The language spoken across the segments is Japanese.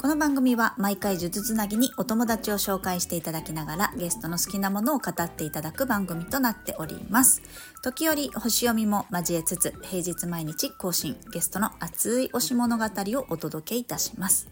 この番組は毎回呪術つなぎにお友達を紹介していただきながらゲストの好きなものを語っていただく番組となっております。時折星読みも交えつつ平日毎日更新ゲストの熱い推し物語をお届けいたします。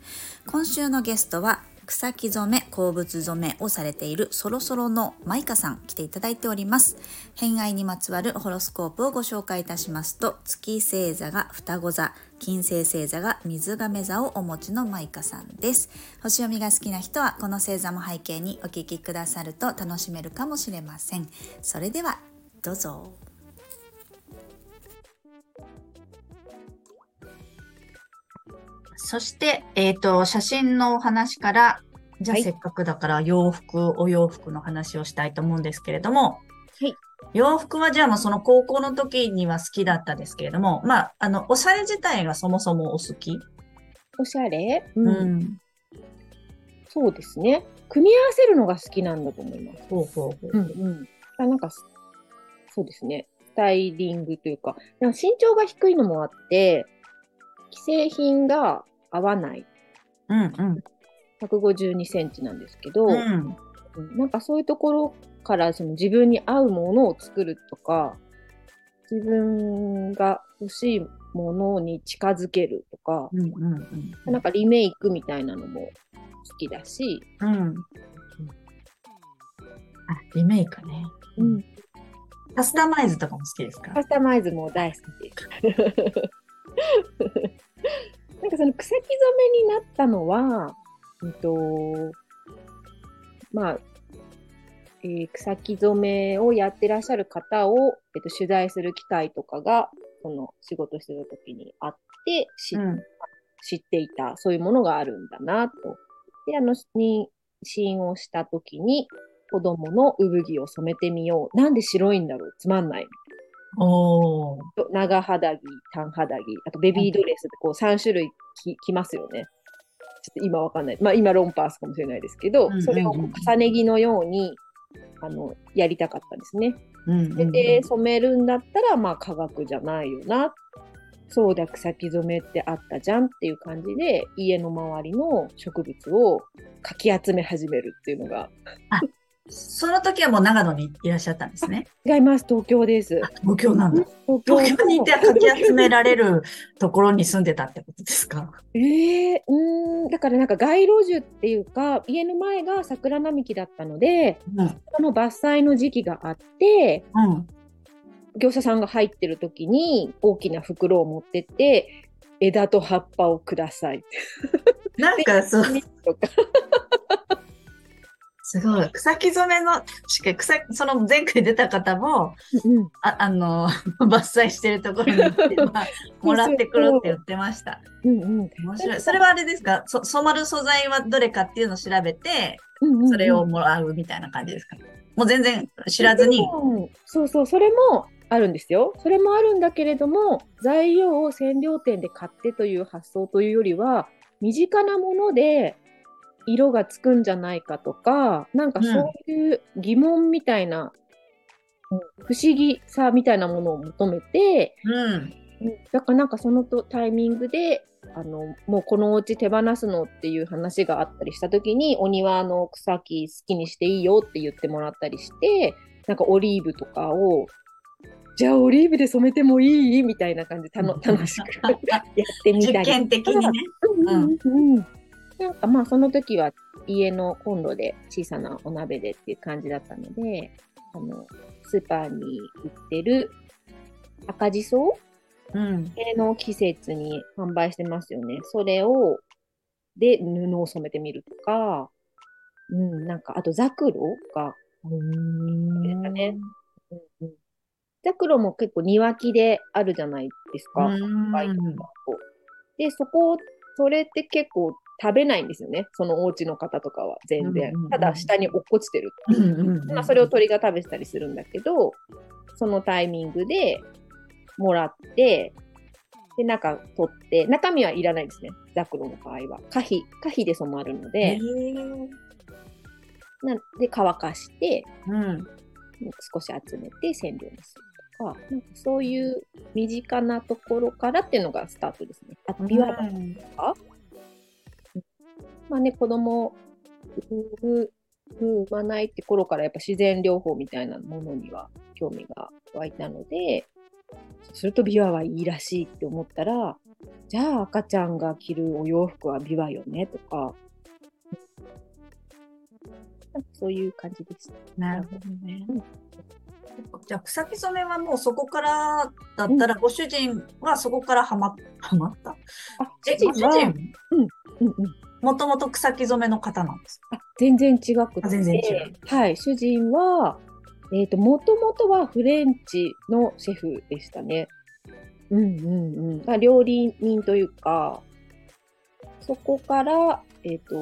今週のゲストは草木染め鉱物染めをされているそろそろのマイカさん来ていただいております。偏愛にまつわるホロスコープをご紹介いたしますと月星座が双子座金星星座が水亀座をお持ちのマイカさんです。星読みが好きな人はこの星座も背景にお聞きくださると楽しめるかもしれません。それではどうぞ。そして、えっ、と、写真のお話から、じゃあはいせっかくだから洋服、お洋服の話をしたいと思うんですけれども、はい洋服はじゃあもうその高校の時には好きだったですけれども、まあ、あの、おしゃれ自体がそもそもお好き？おしゃれ、ううんん。そうですね。組み合わせるのが好きなんだと思います。ほうほうほう。うんうん。あなんか、そうですね。スタイリングというか、でも身長が低いのもあって、既製品が合わない。うんうん。152センチなんですけど、うん。うんなんかそういうところからその自分に合うものを作るとか、自分が欲しいものに近づけるとか、うんうんうん。なんかリメイクみたいなのも好きだし、うん。あ、リメイクね。うん、カスタマイズとかも好きですか？カスタマイズも大好きです。なんかその草木染めになったのは、うんと、まあ、えー草木染めをやってらっしゃる方を、えっと、取材する機会とかが、その仕事してる時にあって、知,、うん。知っていた、そういうものがあるんだなと。で、あの、妊娠をした時に、子供の産着を染めてみよう。なんで白いんだろう？つまんない。おー。長肌着、短肌着、あとベビードレスってこう3種類着着ますよね。ちょっと今わかんない。まあ今ロンパースかもしれないですけど、それを重ね着のようにあのやりたかったんですね。で、染めるんだったらまあ科学じゃないよな。そうだ、草木染めってあったじゃんっていう感じで、家の周りの植物をかき集め始めるっていうのが。その時はもう長野にいらっしゃったんですね。違います、東京です。東京なんだ。東東京にいてかき集められるところに住んでたってことですか？ええうーん、だからなんか街路樹っていうか、家の前が桜並木だったので、うん。その伐採の時期があって、うん。業者さんが入ってる時に大きな袋を持ってって、枝と葉っぱをください。なんかそう、とかすごい。草木染めの、しか草、その前回出た方も、うんああの、伐採してるところに行って、まあ、もらってくるって言ってました。うんうん面白い。それはあれですか？そ染まる素材はどれかっていうのを調べて、それをもらうみたいな感じですか？もう全然知らずに。うんそうそう、それもあるんですよ。それもあるんだけれども、材料を染料店で買ってという発想というよりは、身近なもので色がつくんじゃないかとか、なんかそういう疑問みたいな、うん不思議さみたいなものを求めて、うん。うんだからなんかそのとタイミングで、あの、もうこのお家手放すのっていう話があったりした時に、お庭の草木好きにしていいよって言ってもらったりして、なんかオリーブとかを、じゃあオリーブで染めてもいい？みたいな感じで楽楽しくやってみたり。実験的にね。うんうんうんなんかまあその時は家のコンロで小さなお鍋でっていう感じだったので、あの、スーパーに売ってる赤じそうん。系の季節に販売してますよね。それを、で、布を染めてみるとか、うん、なんか、あと、ザクロが、うんかねうんうん、ザクロも結構庭木であるじゃないですか。うんで、そこ、それって結構食べないんですよね。そのお家の方とかは全然うんうんうん。ただ下に落っこちてる。まあ、それを鳥が食べてたりするんだけど、そのタイミングでもらって、で、中取って、中身はいらないですね。ザクロの場合は。可否、可否で染まるのへで、ーなんで乾かして、うん。少し集めて染料にするとか、なんかそういう身近なところからっていうのがスタートですね。あビワバうんまあね、子供産産まないって頃からやっぱ自然療法みたいなものには興味が湧いたので、そうするとビワはいいらしいって思ったら、じゃあ赤ちゃんが着るお洋服はビワよねとか、なんかそういう感じでした。なるほどね。うん。じゃあ、草木染めはもうそこからだったら、ご主人はそこからはま、はまった？あ、主主人？は、人うんうん、もともと草木染めの方なんですか？あ全然違くて、あ全然違うはい、主人は、えっ、と、もともとはフレンチのシェフでしたね。うんうんうん。まあ、料理人というか、そこから、えっ、と、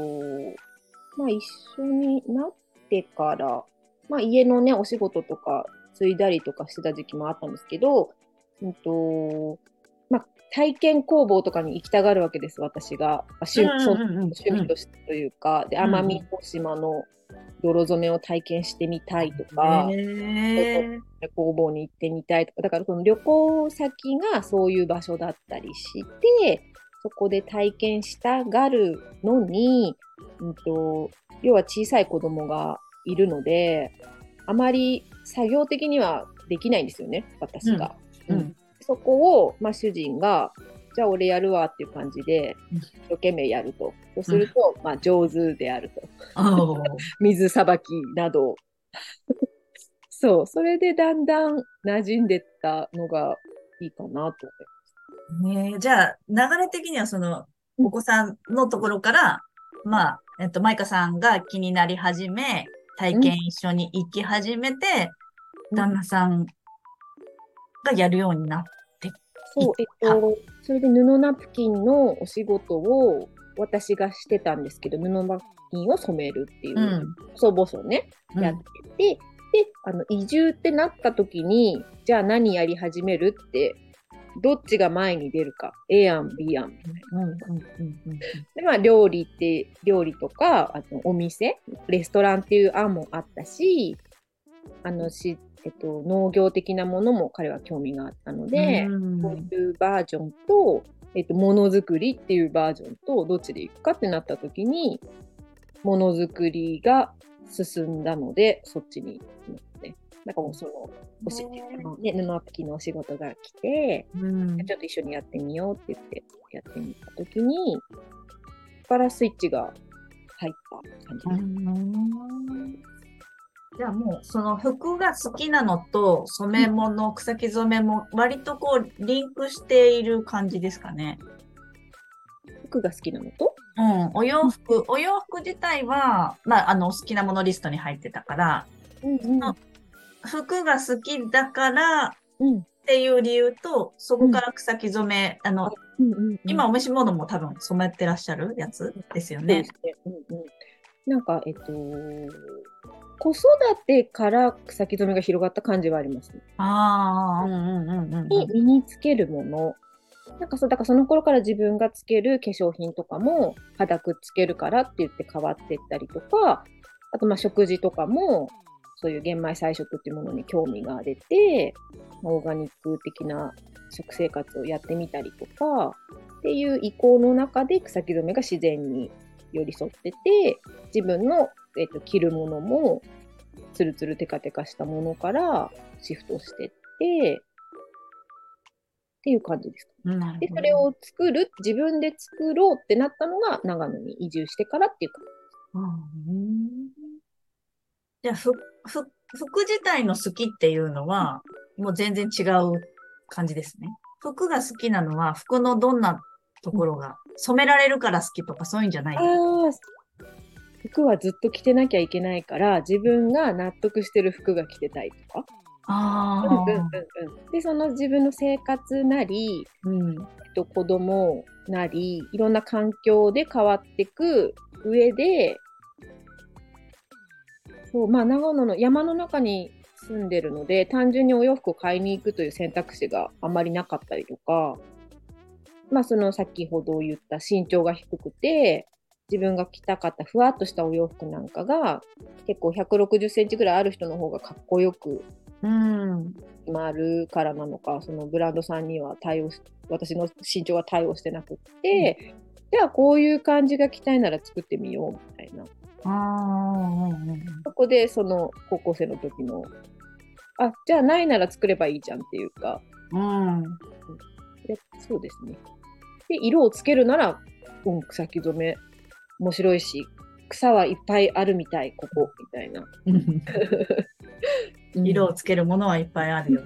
まあ、一緒になってから、まあ、家のね、お仕事とか、継いだりとかしてた時期もあったんですけど、うんと、まあ、体験工房とかに行きたがるわけです、私が。あ趣味としてというか、で、うん。奄美大島の泥染めを体験してみたいとか、工房に行ってみたいとか、だからその旅行先がそういう場所だったりして、そこで体験したがるのに、うんと、要は小さい子供がいるので、あまり作業的にはできないんですよね、私が。うん。うんそこを、まあ、主人が、じゃあ俺やるわっていう感じでうん、一生懸命やると。そうすると、まあ、上手であると。水さばきなど。そう、それでだんだん馴染んでったのがいいかなとねえ。じゃあ、流れ的にはその、うん。お子さんのところから、まあ、えっと、マイカさんが気になり始め、体験一緒に行き始めて、うん。旦那さんがやるようになっそう、えっと、それで布ナプキンのお仕事を私がしてたんですけど、布ナプキンを染めるっていう、うん。細々ね、うんやってて、で、あの、移住ってなった時に、じゃあ何やり始めるって、どっちが前に出るか、A 案、B 案みたいな。うんうんうんうんで、まあ、料理って、料理とか、あとお店、レストランっていう案もあったし、あの、し、えっと、農業的なものも彼は興味があったので、うんこういうバージョンと、えっと、ものづくりっていうバージョンと、どっちで行くかってなった時に、ものづくりが進んだので、そっちに行きましたね。なんかもうその、おし、ね、布アプキのお仕事が来て、うんちょっと一緒にやってみようって言ってやってみたときに、そこからスイッチが入った感じです。うんじゃあもう、その服が好きなのと染め物、草木染めも割とこうリンクしている感じですかね。服が好きなのと、うん、お洋服、お洋服自体は、まあ、あの、お好きなものリストに入ってたから、うんあ服が好きだからっうんていう理由と、そこから草木染め、あの、うんうん今お召し物も多分染めてらっしゃるやつですよ。ね。うんうん。なんか、えっと、子育てから草木染めが広がった感じはありますね。ああ、うんうんうんうんに身につけるもの。なんかそう、だからその頃から自分がつける化粧品とかも肌くっつけるからって言って変わっていったりとか、あとまあ食事とかもそういう玄米菜食っていうものに興味が出て、まあオーガニック的な食生活をやってみたりとかっていう意向の中で草木染めが自然に寄り添ってて、自分の、えっと着るものもツルツルテカテカしたものからシフトしてって、っていう感じです。で、なるほどそれを作る、自分で作ろうってなったのが長野に移住してからっていうか。うんじゃあ、ふ、ふ、服自体の好きっていうのは、もう全然違う感じですね。服が好きなのは、服のどんなところが、染められるから好きとかそういうんじゃない。ああ、服はずっと着てなきゃいけないから、自分が納得してる服が着てたいとか。あうんうんうんうんで、その自分の生活なり、あ、うん。えっと、子供なり、いろんな環境で変わっていく上で、そう、まあ、長野の山の中に住んでるので、単純にお洋服を買いに行くという選択肢があまりなかったりとか、まあその先ほど言った身長が低くて、自分が着たかったふわっとしたお洋服なんかが結構160センチぐらいある人の方がかっこよくうん。回るからなのか、そのブランドさんには対応し、私の身長は対応してなくって、じゃあこういう感じが着たいなら作ってみようみたいな。そこでその高校生の時の、あ、じゃあないなら作ればいいじゃんっていうか、うん。でそうですね。で、色をつけるなら、うん、草木染め、面白いし、草はいっぱいあるみたい、ここ、みたいな。色をつけるものはいっぱいあるよ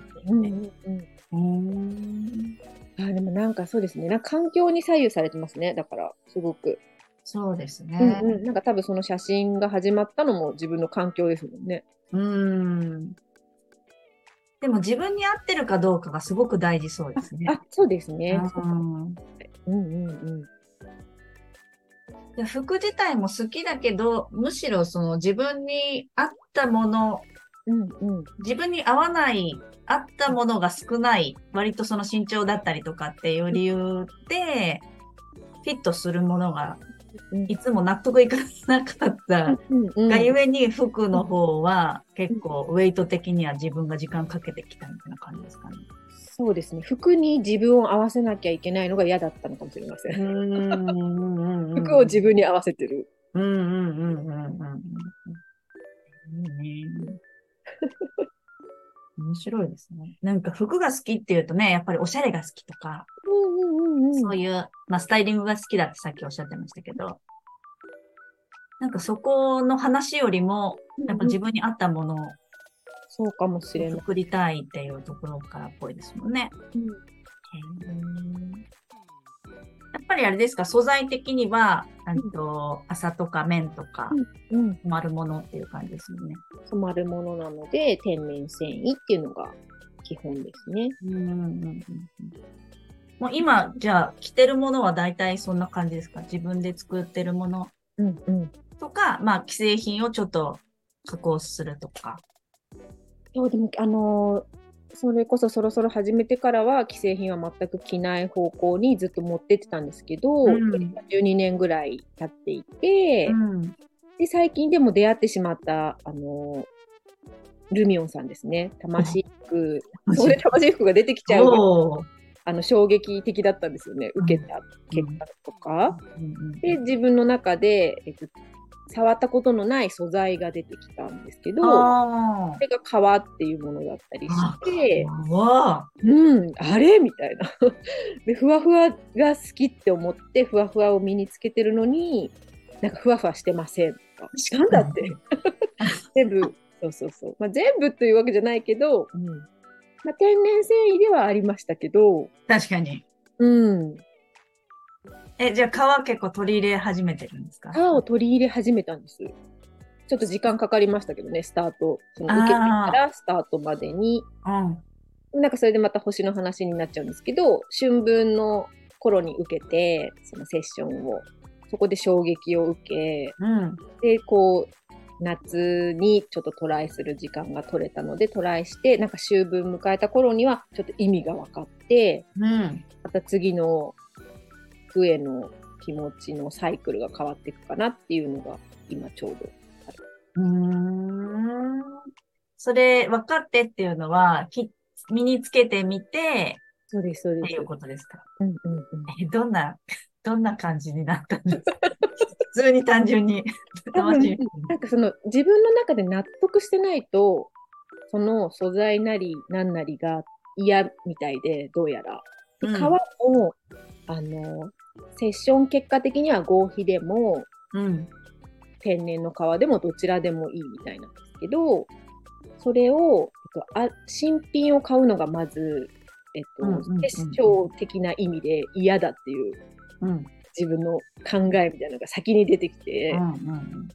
あでもなんかそうですね。なんか環境に左右されてますね。だから、すごく。そうですうんね。うん。なんか多分その写真が始まったのも自分の環境ですもんね。うん。でも自分に合ってるかどうかがすごく大事そうですね。あ、そうですね。うんうんうんうん。で服自体も好きだけど、むしろその自分に合ったもの、うんうん。自分に合わない、合ったものが少ない、割とその身長だったりとかっていう理由で、フィットするものがうんいつも納得いかなかったがゆえに服の方は結構ウェイト的には自分が時間かけてきたみたいな感じですかね。そうですね。服に自分を合わせなきゃいけないのが嫌だったのかもしれません。ん服を自分に合わせてる。うんうんうんうんうんうん。いいね。面白いですね。なんか服が好きっていうとね、やっぱりおしゃれが好きとか、うんうんうんうん。そういう、まあ、スタイリングが好きだってさっきおっしゃってましたけど、なんかそこの話よりも、やっぱ自分に合ったものをそうかもしれない。作りたいっていうところからっぽいですもんね。うんやっぱりあれですか、素材的には、うんと、麻とか綿とか、うん。丸物っていう感じですよね。染まるものなので、天然繊維っていうのが基本ですね。うんうんうんうんもう今、じゃあ、着てるものは大体そんな感じですか？自分で作ってるものうんうん。とか、まあ、既製品をちょっと加工するとか。そう、でも、あのーそれこそそろそろ始めてからは、既製品は全く着ない方向にずっと持ってってたんですけど、うん。12年ぐらい経っていて、ん。で、最近でも出会ってしまった、あのールミオンさんですね。魂服、そういう魂服が出てきちゃう。あの衝撃的だったんですよね。受けた結果とか。うん。うん。で、自分の中で、えっと、触ったことのない素材が出てきたんですけど、あそれが革っていうものだったりして、あ。わうん、あれみたいな。で、ふわふわが好きって思って、ふわふわを身につけてるのに、なんかふわふわしてませんとか。なんだって。全部、そうそうそう。まあ、全部というわけじゃないけど、うんまあ、天然繊維ではありましたけど、確かに。うん。え、じゃあ皮結構取り入れ始めてるんですか？皮を取り入れ始めたんです。ちょっと時間かかりましたけどね、スタート。その受けてからスタートまでに。うん。なんかそれでまた星の話になっちゃうんですけど、春分の頃に受けて、そのセッションを、そこで衝撃を受け、うん。で、こう、夏にちょっとトライする時間が取れたので、トライして、なんか秋分迎えた頃には、ちょっと意味が分かって、うん。また次の服への気持ちのサイクルが変わっていくかなっていうのが、今ちょうど。うーん。それ、分かってっていうのは、き身につけてみて、そうです、そうですっていう。ことですか？うんうんうん。え、どんな、どんな感じになったんですか？普通に単純に。楽しいなんかその自分の中で納得してないと、その素材なり何なりが嫌みたいで、どうやら。皮も、あの、セッション結果的には合皮でも、うん。天然の皮でもどちらでもいいみたいなんですけど、それを、えっと、あ新品を買うのがまず、えっと、うんうん結晶的な意味で嫌だっていううん。自分の考えみたいなのが先に出てきて、うん。うん。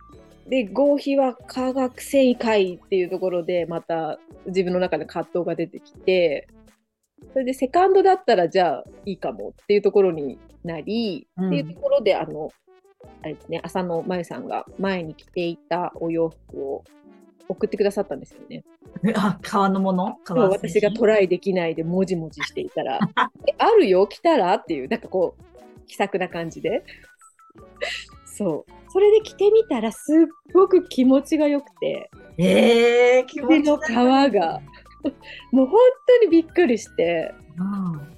で合皮は化学繊維かいっていうところでまた自分の中で葛藤が出てきてそれでセカンドだったらじゃあいいかもっていうところになり、うん。っていうところであのあれですね浅野真由さんが前に着ていたお洋服を送ってくださったんですよね。あ、革のもの？そう私がトライできないでもじもじしていたら、えあるよ、来たら？っていう、なんかこう、気さくな感じで。そう。それで着てみたら、すっごく気持ちがよくて、えー、気持ち手の皮が、もう本当にびっくりして、うん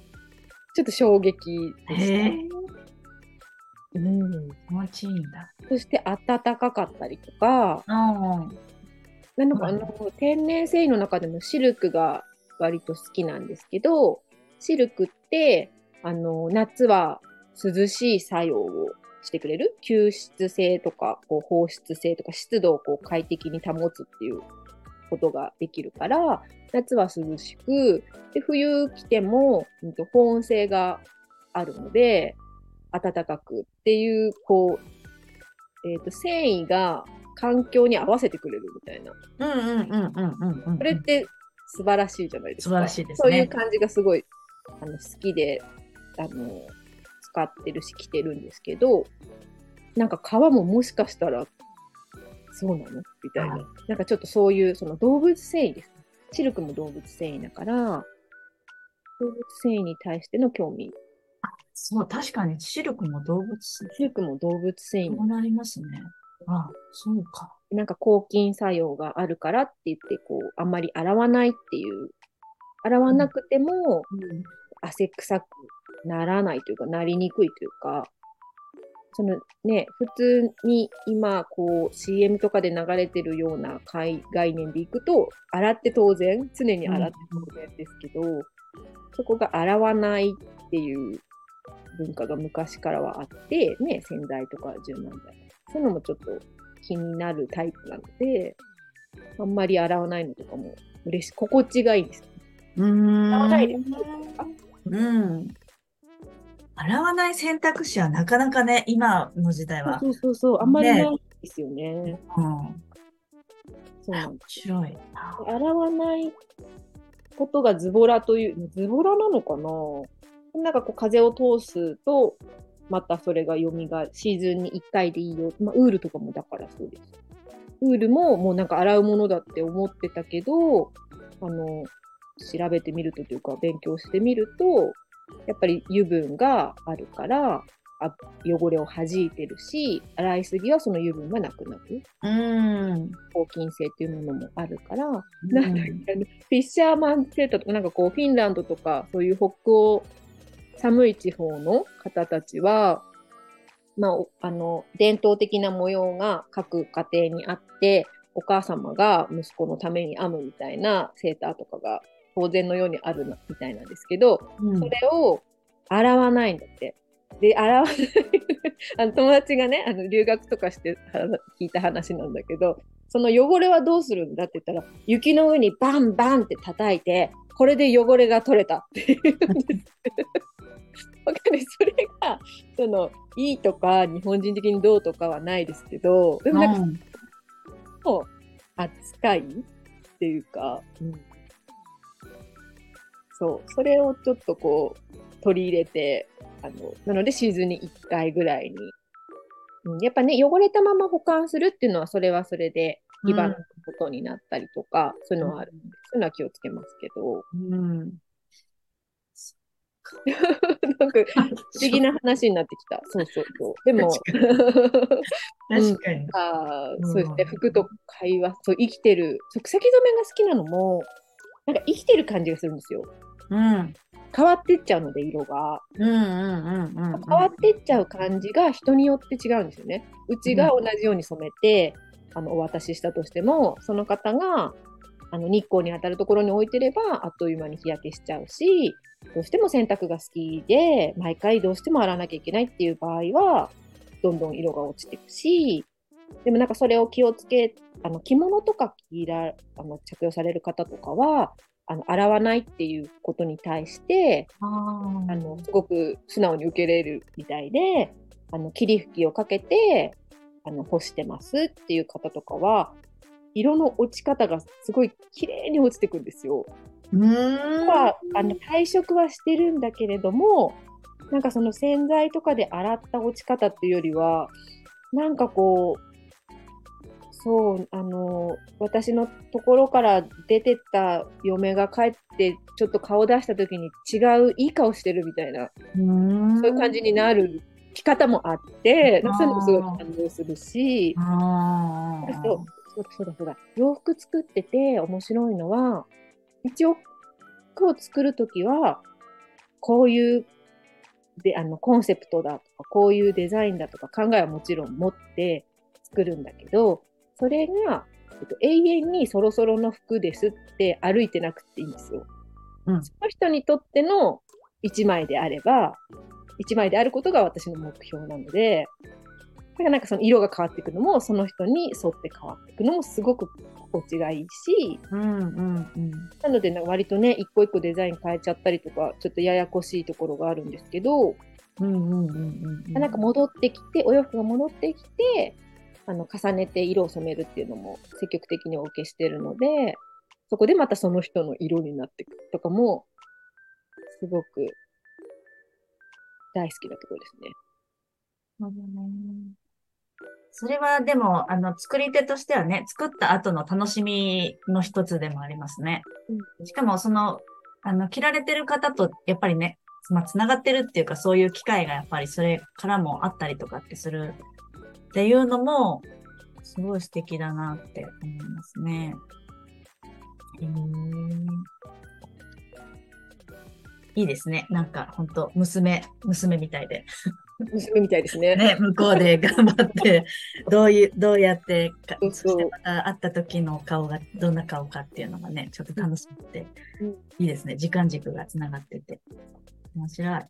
ちょっと衝撃でした。うん、気持ちいいんだ。そして暖かかったりとか、うん。なのかあうんの天然繊維の中でもシルクが割と好きなんですけど、シルクってあの夏は涼しい作用をしてくれる？吸湿性とかこう放出性とか湿度をこう快適に保つっていうことができるから夏は涼しくで冬着ても、うんと保温性があるので暖かくっていうこう、えー、と繊維が環境に合わせてくれるみたいなうんうんうんうんうんうん。それって素晴らしいじゃないですか。素晴らしいですそうねいう感じがすごいあの好きであの使ってるし着てるんですけど、なんか皮ももしかしたらそうなの？みたいな。なんかちょっとそういうその動物繊維ですね。シルクも動物繊維だから、動物繊維に対しての興味。そう、確かにシルクも動物性。シルクも動物繊維そうなりますね。あ、そうか。なんか抗菌作用があるからって言って、こう、あんまり洗わないっていう、洗わなくても、うん。汗臭くならないというか、なりにくいというか、そのね、普通に今、こう、CM とかで流れてるような概概念でいくと、洗って当然、常に洗って当然ですけど、そこが洗わないっていう文化が昔からはあって、ね、洗剤とか柔軟剤。そういうのもちょっと気になるタイプなので、あんまり洗わないのとかも嬉しい、心地がいいんです。うーん。洗わないですうん。洗わない選択肢はなかなかね、今の時代は。そうそうそう、あんまりねないですよね。うん。そう面白いな。洗わないことがズボラという、ズボラなのかな？なんかこう風を通すと、またそれが蘇る、シーズンに1回でいいよ。まあ、ウールとかもだからそうです。ウールももうなんか洗うものだって思ってたけど、あの、調べてみるとというか、勉強してみると、やっぱり油分があるから、あ汚れを弾いてるし、洗いすぎはその油分がなくなる。うん。抗菌性っていうものもあるから、なんだっけ、フィッシャーマンセーターとか、なんかこう、フィンランドとか、そういう北欧、寒い地方の方たちは、まあ、おあの、伝統的な模様が各家庭にあって、お母様が息子のために編むみたいなセーターとかが当然のようにあるなみたいなんですけど、うんそれを洗わないんだって。で、洗わない あの友達がね、あの留学とかしては聞いた話なんだけど、その汚れはどうするんだって言ったら、雪の上にバンバンって叩いて、これで汚れが取れたって言うんです。わかるそれが、その、いいとか、日本人的にどうとかはないですけど、でもなんかう扱いっていうか、うんそう、それをちょっとこう、取り入れて、あの、なのでシーズンに1回ぐらいに、うん、やっぱね、汚れたまま保管するっていうのは、それはそれで、火花のことになったりとか、そういうのはあるんで、そういうのは気をつけますけど、うん。なんか、不思議な話になってきた。そうそうそう。でも、確かに。あそうですね、服と会話、そう、生きてる、そう草木染めが好きなのも、なんか生きてる感じがするんですよ。うん。変わってっちゃうので、色が。うんうんうんうんうん。変わってっちゃう感じが人によって違うんですよね。うちが同じように染めて、あのお渡ししたとしても、その方があの日光に当たるところに置いてれば、あっという間に日焼けしちゃうし、どうしても洗濯が好きで、毎回どうしても洗わなきゃいけないっていう場合は、どんどん色が落ちていくし、でもなんかそれを気をつけ、あの着物とか着らあの着用される方とかは、あの洗わないっていうことに対して、あのすごく素直に受け入れるみたいで、あの霧吹きをかけてあの干してますっていう方とかは、色の落ち方がすごい綺麗に落ちてくんですよ。うーん。はあの退色はしてるんだけれども、なんかその洗剤とかで洗った落ち方っていうよりは、なんかこう、そう、あの、私のところから出てった嫁が帰って、ちょっと顔出した時に違う、いい顔してるみたいな、うんそういう感じになる着方もあって、そういうのもすごい感動するし、そうそうだそうだ。洋服作ってて面白いのは、一応服を作るときは、こういうであのコンセプトだとか、こういうデザインだとか考えはもちろん持って作るんだけど、それが、えっと、永遠にそろそろの服ですって歩いてなくていいんですよ。うん。その人にとっての一枚であれば、一枚であることが私の目標なので、だからなんかその色が変わっていくのも、その人に沿って変わっていくのもすごく心地がいいし、うんうんうん。なのでなんか割とね、一個一個デザイン変えちゃったりとか、ちょっとややこしいところがあるんですけど、なんか戻ってきて、お洋服が戻ってきて、あの、重ねて色を染めるっていうのも積極的にお受けしてるので、そこでまたその人の色になっていくとかも、すごく大好きなところですね。なるほどねそれはでも、あの、作り手としてはね、作った後の楽しみの一つでもありますね。しかも、その、あの、着られてる方と、やっぱりね、まながってるっていうか、そういう機会がやっぱりそれからもあったりとかってするっていうのも、すごい素敵だなって思いますね。へーいいですね。なんか、本当娘、娘みたいで。娘みたいですね。ね、向こうで頑張って、どういう、どうやってか、そうそしてまた会った時の顔がどんな顔かっていうのがね、ちょっと楽しくて、うんいいですね。時間軸がつながってて。面白い。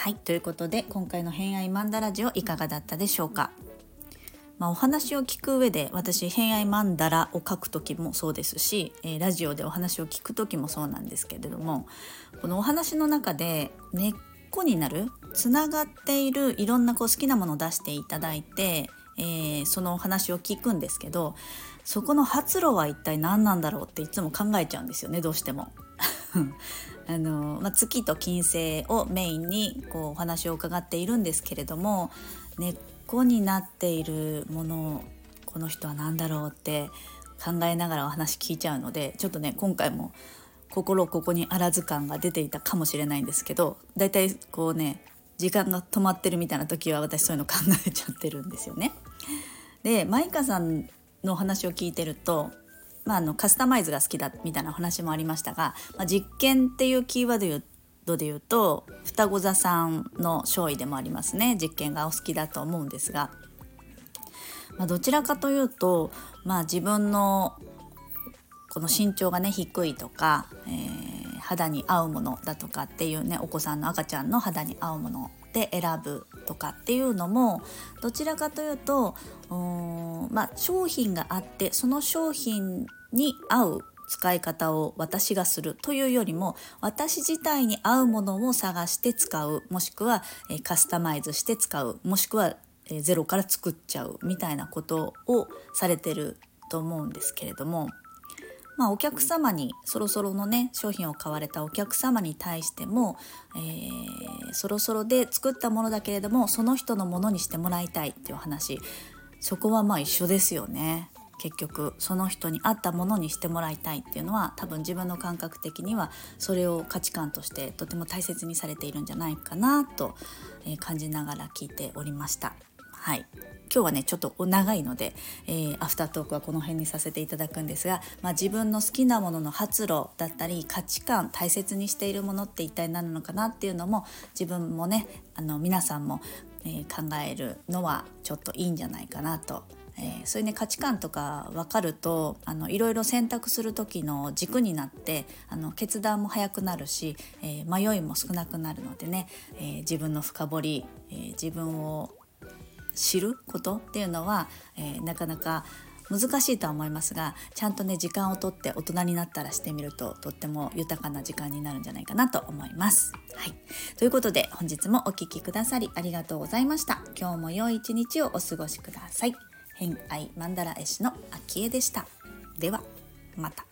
はい、ということで今回の偏愛マンダラジオいかがだったでしょうか？まあ、お話を聞く上で私偏愛マンダラを書く時もそうですし、えーラジオでお話を聞く時もそうなんですけれどもこのお話の中で根っこになるつながっているいろんなこう好きなものを出していただいて、えーそのお話を聞くんですけどそこの発露は一体何なんだろうっていつも考えちゃうんですよねどうしても。あのまあ、月と金星をメインにこうお話を伺っているんですけれども根っこになっているものをこの人は何だろうって考えながらお話聞いちゃうのでちょっとね今回も心ここにあらず感が出ていたかもしれないんですけどだいたいこうね時間が止まってるみたいな時は私そういうの考えちゃってるんですよね。でマイカさんのお話を聞いてると、まあ、あのカスタマイズが好きだみたいな話もありましたが、まあ、実験っていうキーワードで言うと双子座さんの勝利でもありますね。実験がお好きだと思うんですが、まあ、どちらかというと、まあ、自分のこの身長がね低いとか、えー肌に合うものだとかっていうねお子さんの赤ちゃんの肌に合うもので選ぶとかっていうのもどちらかというとうーんまあ、商品があってその商品に合う使い方を私がするというよりも私自体に合うものを探して使うもしくは、えカスタマイズして使うもしくは、えゼロから作っちゃうみたいなことをされてると思うんですけれども。まあ、お客様にそろそろのね商品を買われたお客様に対しても、えーそろそろで作ったものだけれどもその人のものにしてもらいたいっていう話。そこはまあ一緒ですよね。結局その人に合ったものにしてもらいたいっていうのは多分自分の感覚的にはそれを価値観としてとても大切にされているんじゃないかなと、感じながら聞いておりました。はい。今日はねちょっと長いので、えーアフタートークはこの辺にさせていただくんですが、まあ、自分の好きなものの発露だったり価値観大切にしているものって一体何なのかなっていうのも自分もねあの皆さんも、えー考えるのはちょっといいんじゃないかなと。えーそういうね価値観とか分かるとあのいろいろ選択する時の軸になってあの決断も早くなるし、えー迷いも少なくなるのでね、えー自分の深掘り、え自分を知ることっていうのは、えーなかなか難しいとは思いますがちゃんとね時間をとって大人になったらしてみるととっても豊かな時間になるんじゃないかなと思います。はい、ということで本日もお聴きくださりありがとうございました。今日も良い一日をお過ごしください。偏愛マンダラ絵師の秋江でした。ではまた。